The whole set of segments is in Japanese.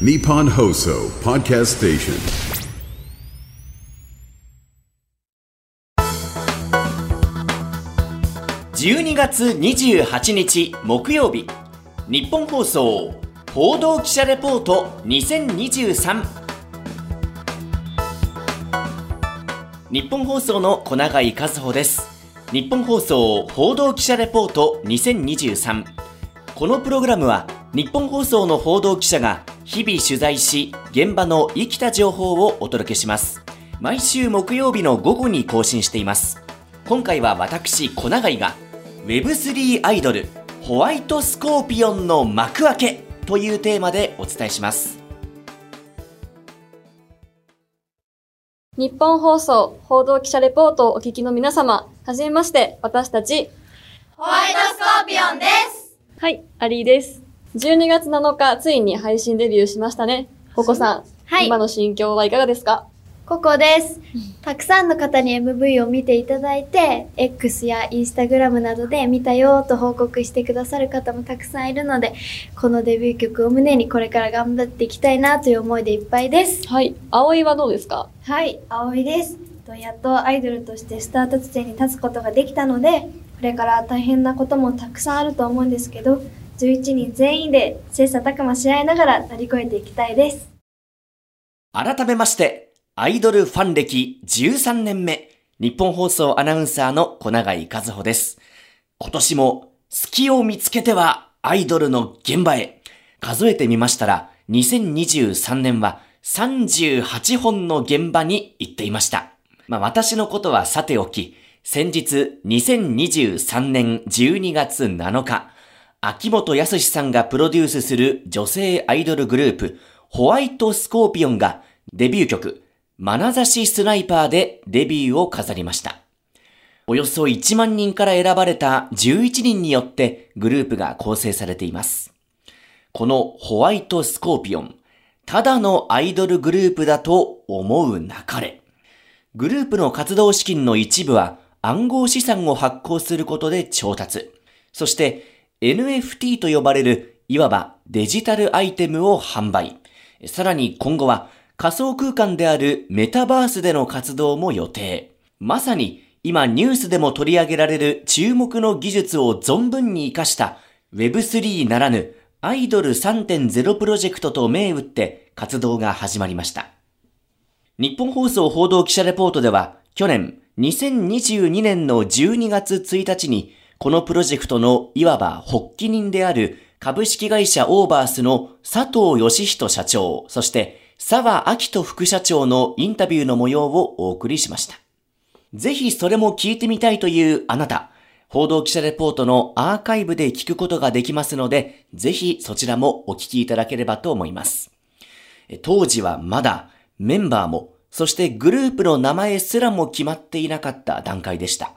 Nippon Hoso Podcast Station. 12月28日木曜日。日本放送報道記者レポート2023日本放送の小永井和穂です。日本放送報道記者レポート2023このプログラムは日本放送の報道記者が日々取材し現場の生きた情報をお届けします毎週木曜日の午後に更新しています今回は私小永井が Web3 アイドルホワイトスコーピオンの幕開けというテーマでお伝えします日本放送報道記者レポートをお聞きの皆様、はじめまして、私たち、ホワイトスコーピオンです。はい、アリーです。12月7日、ついに配信デビューしましたね。ココさん、はい今の心境はいかがですか？ココです。たくさんの方に MV を見ていただいて、X や Instagram などで見たよと報告してくださる方もたくさんいるので、このデビュー曲を胸にこれから頑張っていきたいなという思いでいっぱいです。はい、葵はどうですか？はい、葵です。とやっとアイドルとしてスタート地点に立つことができたので、これから大変なこともたくさんあると思うんですけど、11人全員で切磋琢磨し合いながら乗り越えていきたいです。改めましてアイドルファン歴13年目日本放送アナウンサーの小永井和穂です今年も隙を見つけてはアイドルの現場へ数えてみましたら2023年は38本の現場に行っていました。まあ私のことはさておき、先日2023年12月7日、秋元康さんがプロデュースする女性アイドルグループ、ホワイトスコーピオンがデビュー曲、眼差しスナイパーでデビューを飾りました。およそ1万人から選ばれた11人によってグループが構成されています。このホワイトスコーピオン、ただのアイドルグループだと思うなかれ。グループの活動資金の一部は暗号資産を発行することで調達。そして NFT と呼ばれるいわばデジタルアイテムを販売。さらに今後は仮想空間であるメタバースでの活動も予定。まさに今ニュースでも取り上げられる注目の技術を存分に活かした Web3 ならぬアイドル3.0プロジェクトと銘打って活動が始まりました。日本放送報道記者レポートでは去年2022年の12月1日にこのプロジェクトのいわば発起人である株式会社オーバースの佐藤義人社長、そして沢明人副社長のインタビューの模様をお送りしました。ぜひそれも聞いてみたいというあなた、報道記者レポートのアーカイブで聞くことができますので、ぜひそちらもお聞きいただければと思います。当時はまだメンバーも、そしてグループの名前すらも決まっていなかった段階でした。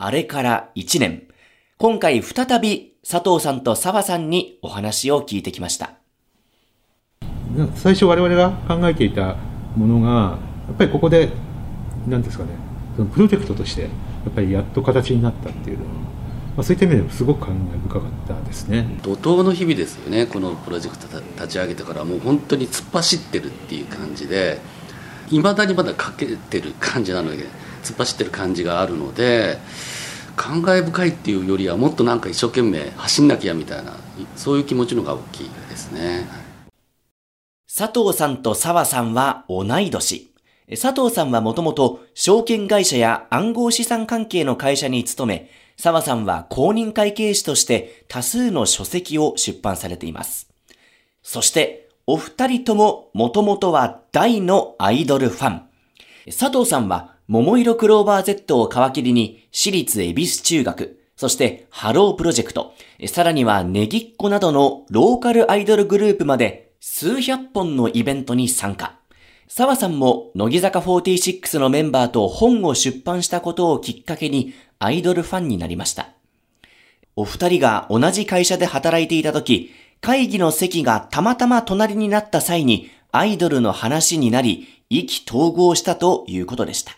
あれから1年、今回再び佐藤さんと澤さんにお話を聞いてきました。最初我々が考えていたものがやっぱりここで何ですかねそのプロジェクトとしてやっぱりやっと形になったっていうのは、まあ、そういった意味でもすごく感慨深かったですね。怒涛の日々ですよねこのプロジェクト立ち上げてから。もう本当に突っ走ってるっていう感じでいまだにまだかけてる感じなので突っ走ってる感じがあるので感慨深いっていうよりはもっとなんか一生懸命走んなきゃみたいなそういう気持ちの方が大きいですね佐藤さんと澤さんは同い年。佐藤さんはもともと証券会社や暗号資産関係の会社に勤め、澤さんは公認会計士として多数の書籍を出版されています。そして、お二人とももともとは大のアイドルファン。佐藤さんは桃色クローバー Z を皮切りに私立恵比寿中学、そしてハロープロジェクト、さらにはネギっ子などのローカルアイドルグループまで数百本のイベントに参加。沢さんも乃木坂46のメンバーと本を出版したことをきっかけにアイドルファンになりました。お二人が同じ会社で働いていた時、会議の席がたまたま隣になった際にアイドルの話になり、意気投合したということでした。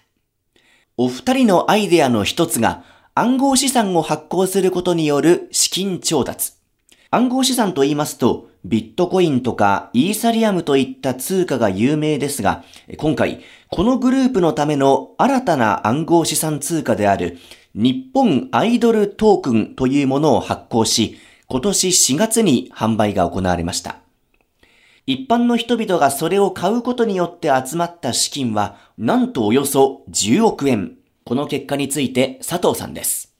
お二人のアイデアの一つが暗号資産を発行することによる資金調達。暗号資産と言いますと、ビットコインとかイーサリアムといった通貨が有名ですが、今回、このグループのための新たな暗号資産通貨である日本アイドルトークンというものを発行し、今年4月に販売が行われました。一般の人々がそれを買うことによって集まった資金は、なんとおよそ10億円。この結果について佐藤さんです。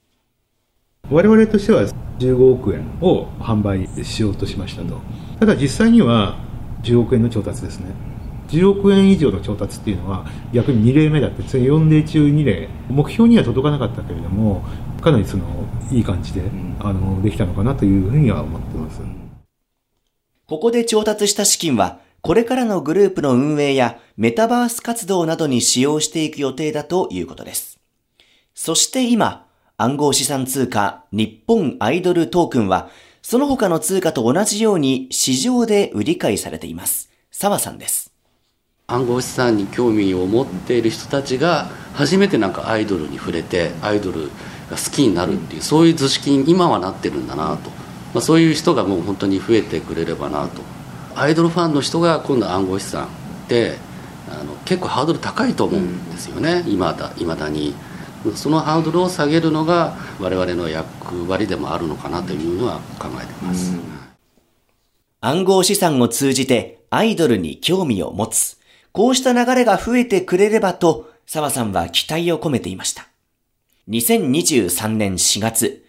我々としては15億円を販売しようとしましたと。ただ実際には10億円の調達ですね。10億円以上の調達っていうのは逆に2例目だって4例中2例目標には届かなかったけれどもかなりそのいい感じで、あのできたのかなというふうには思ってます。ここで調達した資金は、これからのグループの運営やメタバース活動などに使用していく予定だということです。そして今、暗号資産通貨日本アイドルトークンは、その他の通貨と同じように市場で売り買いされています。澤さんです。暗号資産に興味を持っている人たちが初めてなんかアイドルに触れてアイドルが好きになるっていうそういう図式に今はなってるんだなとまあ、そういう人がもう本当に増えてくれればなと。アイドルファンの人が今度暗号資産ってあの結構ハードル高いと思うんですよね、いまだだに。そのハードルを下げるのが我々の役割でもあるのかなというのは考えています、暗号資産を通じてアイドルに興味を持つ。こうした流れが増えてくれればと澤さんは期待を込めていました。2023年4月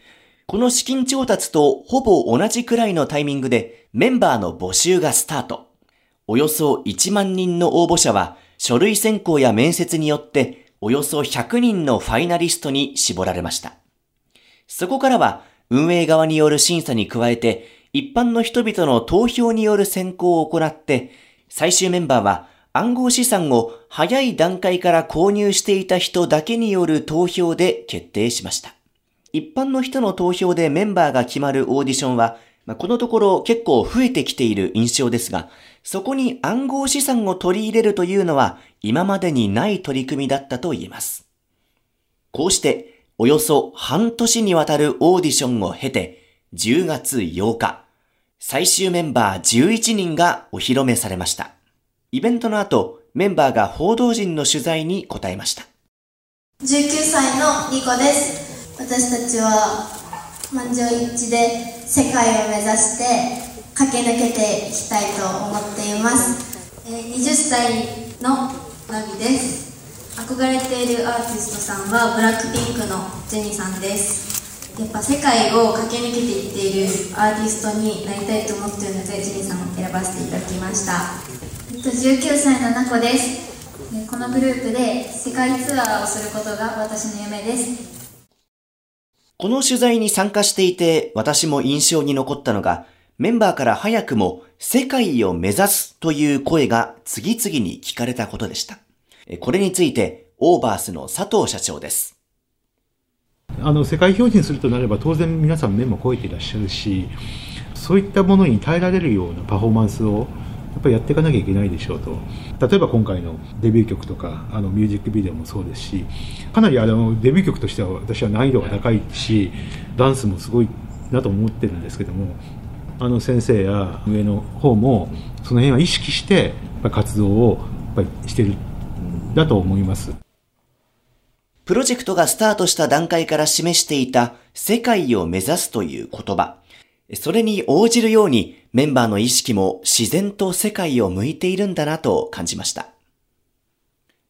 この資金調達とほぼ同じくらいのタイミングでメンバーの募集がスタート。およそ1万人の応募者は書類選考や面接によっておよそ100人のファイナリストに絞られました。そこからは運営側による審査に加えて一般の人々の投票による選考を行って最終メンバーは暗号資産を早い段階から購入していた人だけによる投票で決定しました。一般の人の投票でメンバーが決まるオーディションは、このところ結構増えてきている印象ですが、そこに暗号資産を取り入れるというのは今までにない取り組みだったと言えます。こうして、およそ半年にわたるオーディションを経て、10月8日、最終メンバー11人がお披露目されました。イベントの後、メンバーが報道陣の取材に答えました。19歳のニコです。私たちは満場一致で世界を目指して駆け抜けていきたいと思っています、えー、20歳のナビです。憧れているアーティストさんはブラックピンクのジェニーさんです。やっぱ世界を駆け抜けていっているアーティストになりたいと思っているのでジェニーさんを選ばせていただきました、えっと、19歳のナコです。このグループで世界ツアーをすることが私の夢です。この取材に参加していて私も印象に残ったのが、メンバーから早くも世界を目指すという声が次々に聞かれたことでした。これについて、オーバースの佐藤社長です。あの世界標準するとなれば当然皆さん目も超えていらっしゃるしそういったものに耐えられるようなパフォーマンスをっぱりやっていかなきゃいけないでしょうと例えば今回のデビュー曲とかあのミュージックビデオもそうですしかなりあのデビュー曲としては私は難易度が高いしダンスもすごいなと思ってるんですけどもあの先生や上の方もその辺は意識して活動をやっぱりしてるだと思います。プロジェクトがスタートした段階から示していた世界を目指すという言葉。それに応じるようにメンバーの意識も自然と世界を向いているんだなと感じました。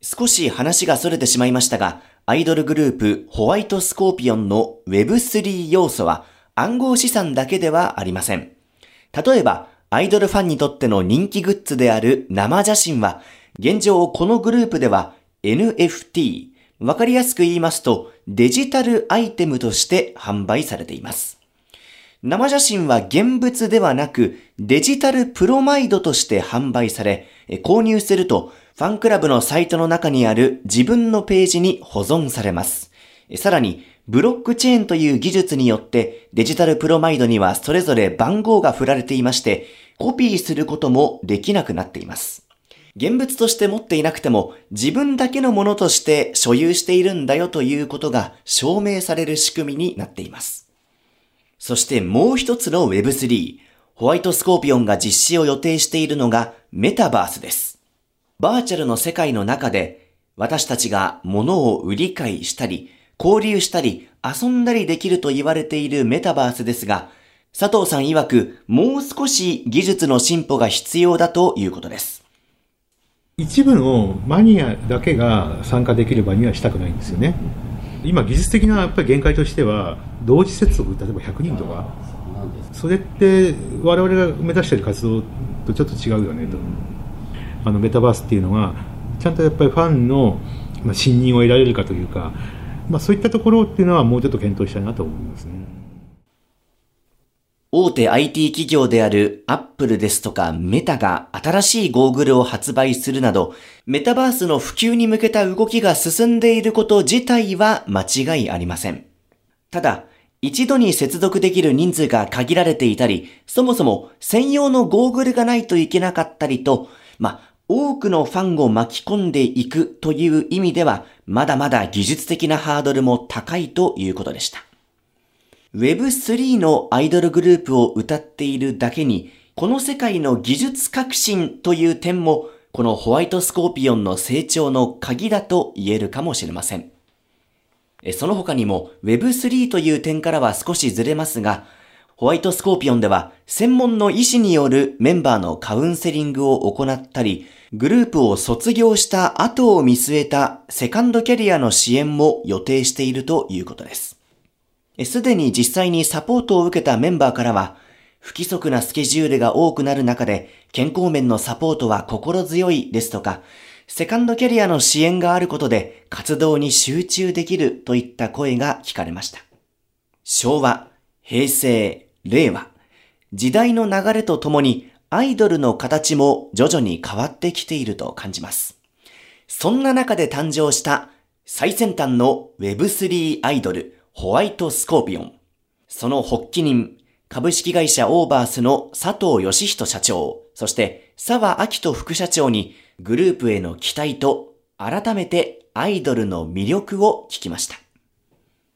少し話が逸れてしまいましたが、アイドルグループホワイトスコーピオンの Web3 要素は暗号資産だけではありません。例えば、アイドルファンにとっての人気グッズである生写真は、現状このグループでは NFT、わかりやすく言いますとデジタルアイテムとして販売されています。生写真は現物ではなくデジタルプロマイドとして販売され、購入するとファンクラブのサイトの中にある自分のページに保存されます。さらに、ブロックチェーンという技術によってデジタルプロマイドにはそれぞれ番号が振られていまして、コピーすることもできなくなっています。現物として持っていなくても自分だけのものとして所有しているんだよということが証明される仕組みになっています。そしてもう一つの Web3、ホワイトスコーピオンが実施を予定しているのがメタバースです。バーチャルの世界の中で私たちが物を売り買いしたり、交流したり、遊んだりできると言われているメタバースですが、佐藤さん曰くもう少し技術の進歩が必要だということです。一部のマニアだけが参加できる場にはしたくないんですよね。今技術的なやっぱり限界としては同時接続例えば100人とかそれって我々が目指している活動とちょっと違うよねとあのメタバースっていうのはちゃんとやっぱりファンの信任を得られるかというか、まあ、そういったところっていうのはもうちょっと検討したいなと思いますね。大手 IT 企業であるアップルですとかメタが新しいゴーグルを発売するなど、メタバースの普及に向けた動きが進んでいること自体は間違いありません。ただ、一度に接続できる人数が限られていたり、そもそも専用のゴーグルがないといけなかったりと、ま、多くのファンを巻き込んでいくという意味では、まだまだ技術的なハードルも高いということでした。Web3 のアイドルグループを歌っているだけに、この世界の技術革新という点も、このホワイトスコーピオンの成長の鍵だと言えるかもしれません。その他にも Web3 という点からは少しずれますが、ホワイトスコーピオンでは専門の医師によるメンバーのカウンセリングを行ったり、グループを卒業した後を見据えたセカンドキャリアの支援も予定しているということです。すでに実際にサポートを受けたメンバーからは、不規則なスケジュールが多くなる中で、健康面のサポートは心強いですとか、セカンドキャリアの支援があることで活動に集中できるといった声が聞かれました。昭和、平成、令和、時代の流れとともにアイドルの形も徐々に変わってきていると感じます。そんな中で誕生した最先端の Web3 アイドル、ホワイトスコーピオン。その発起人、株式会社オーバースの佐藤義人社長、そして沢明人副社長にグループへの期待と改めてアイドルの魅力を聞きました。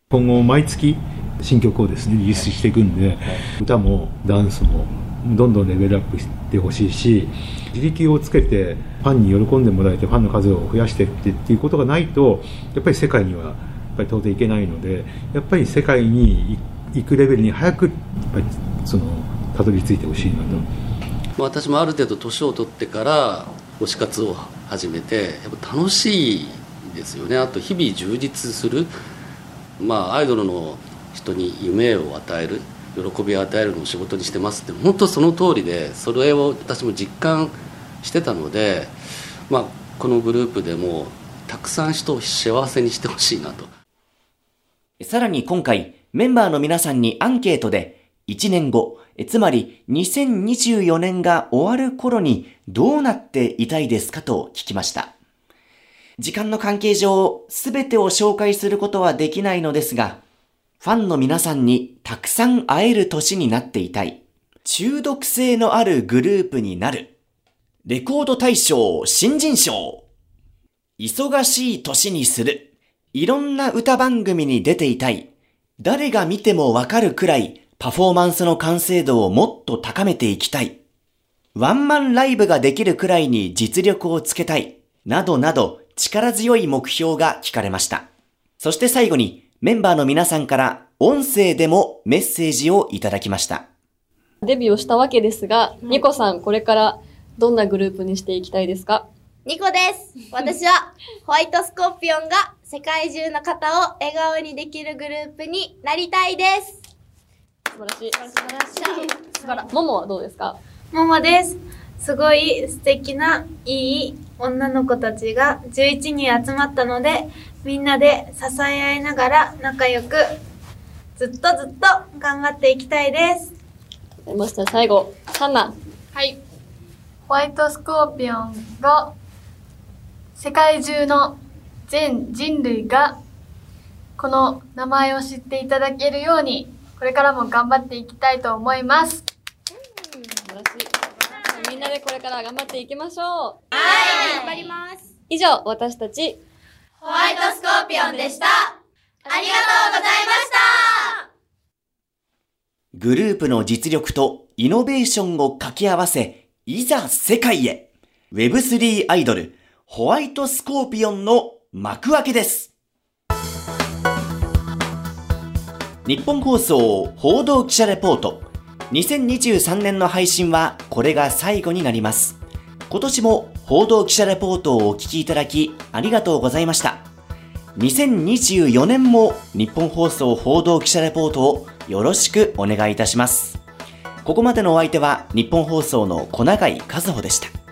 今後毎月新曲をですねリリースしていくんで歌もダンスもどんどんレベルアップしてほしいし自力をつけてファンに喜んでもらえてファンの数を増やしていってっていうことがないとやっぱり世界にはぱり到底いけないのでやっぱり世界に行くレベルに早くやっぱりそのたどり着いてほしいなと。私もある程度年を取ってから推し活を始めてやっぱ楽しいですよねあと日々充実するまあアイドルの人に夢を与える喜びを与えるのを仕事にしてますって本当その通りでそれを私も実感してたので、まあ、このグループでもたくさん人を幸せにしてほしいなとさらに今回メンバーの皆さんにアンケートで1年後、つまり2024年が終わる頃にどうなっていたいですかと聞きました。時間の関係上、すべてを紹介することはできないのですが、ファンの皆さんにたくさん会える年になっていたい。中毒性のあるグループになる。レコード大賞新人賞。忙しい年にする。いろんな歌番組に出ていたい。誰が見てもわかるくらいパフォーマンスの完成度をもっと高めていきたい。ワンマンライブができるくらいに実力をつけたい。などなど力強い目標が聞かれました。そして最後にメンバーの皆さんから音声でもメッセージをいただきました。デビューをしたわけですが、ニコさん、これからどんなグループにしていきたいですか？ニコです。私はホワイトスコーピオンが世界中の方を笑顔にできるグループになりたいです。素晴らしい。素晴らしい。素晴らももはどうですか？ももです。すごい素敵ないい女の子たちが11人集まったので、みんなで支え合いながら仲良くずっとずっと頑張っていきたいです。ました最後、ハンナ。はい。ホワイトスコーピオンが世界中の全人類がこの名前を知っていただけるようにこれからも頑張っていきたいと思います。素晴らしい。みんなでこれから頑張っていきましょう。はい、頑張ります。以上、私たち、ホワイトスコーピオンでした。ありがとうございました。グループの実力とイノベーションを掛け合わせ、いざ世界へ Web3 アイドル、ホワイトスコーピオンの幕開けです。日本放送報道記者レポート。2023年の配信はこれが最後になります。今年も報道記者レポートをお聞きいただきありがとうございました。2024年も日本放送報道記者レポートをよろしくお願いいたします。ここまでのお相手は日本放送の小永井和穂でした。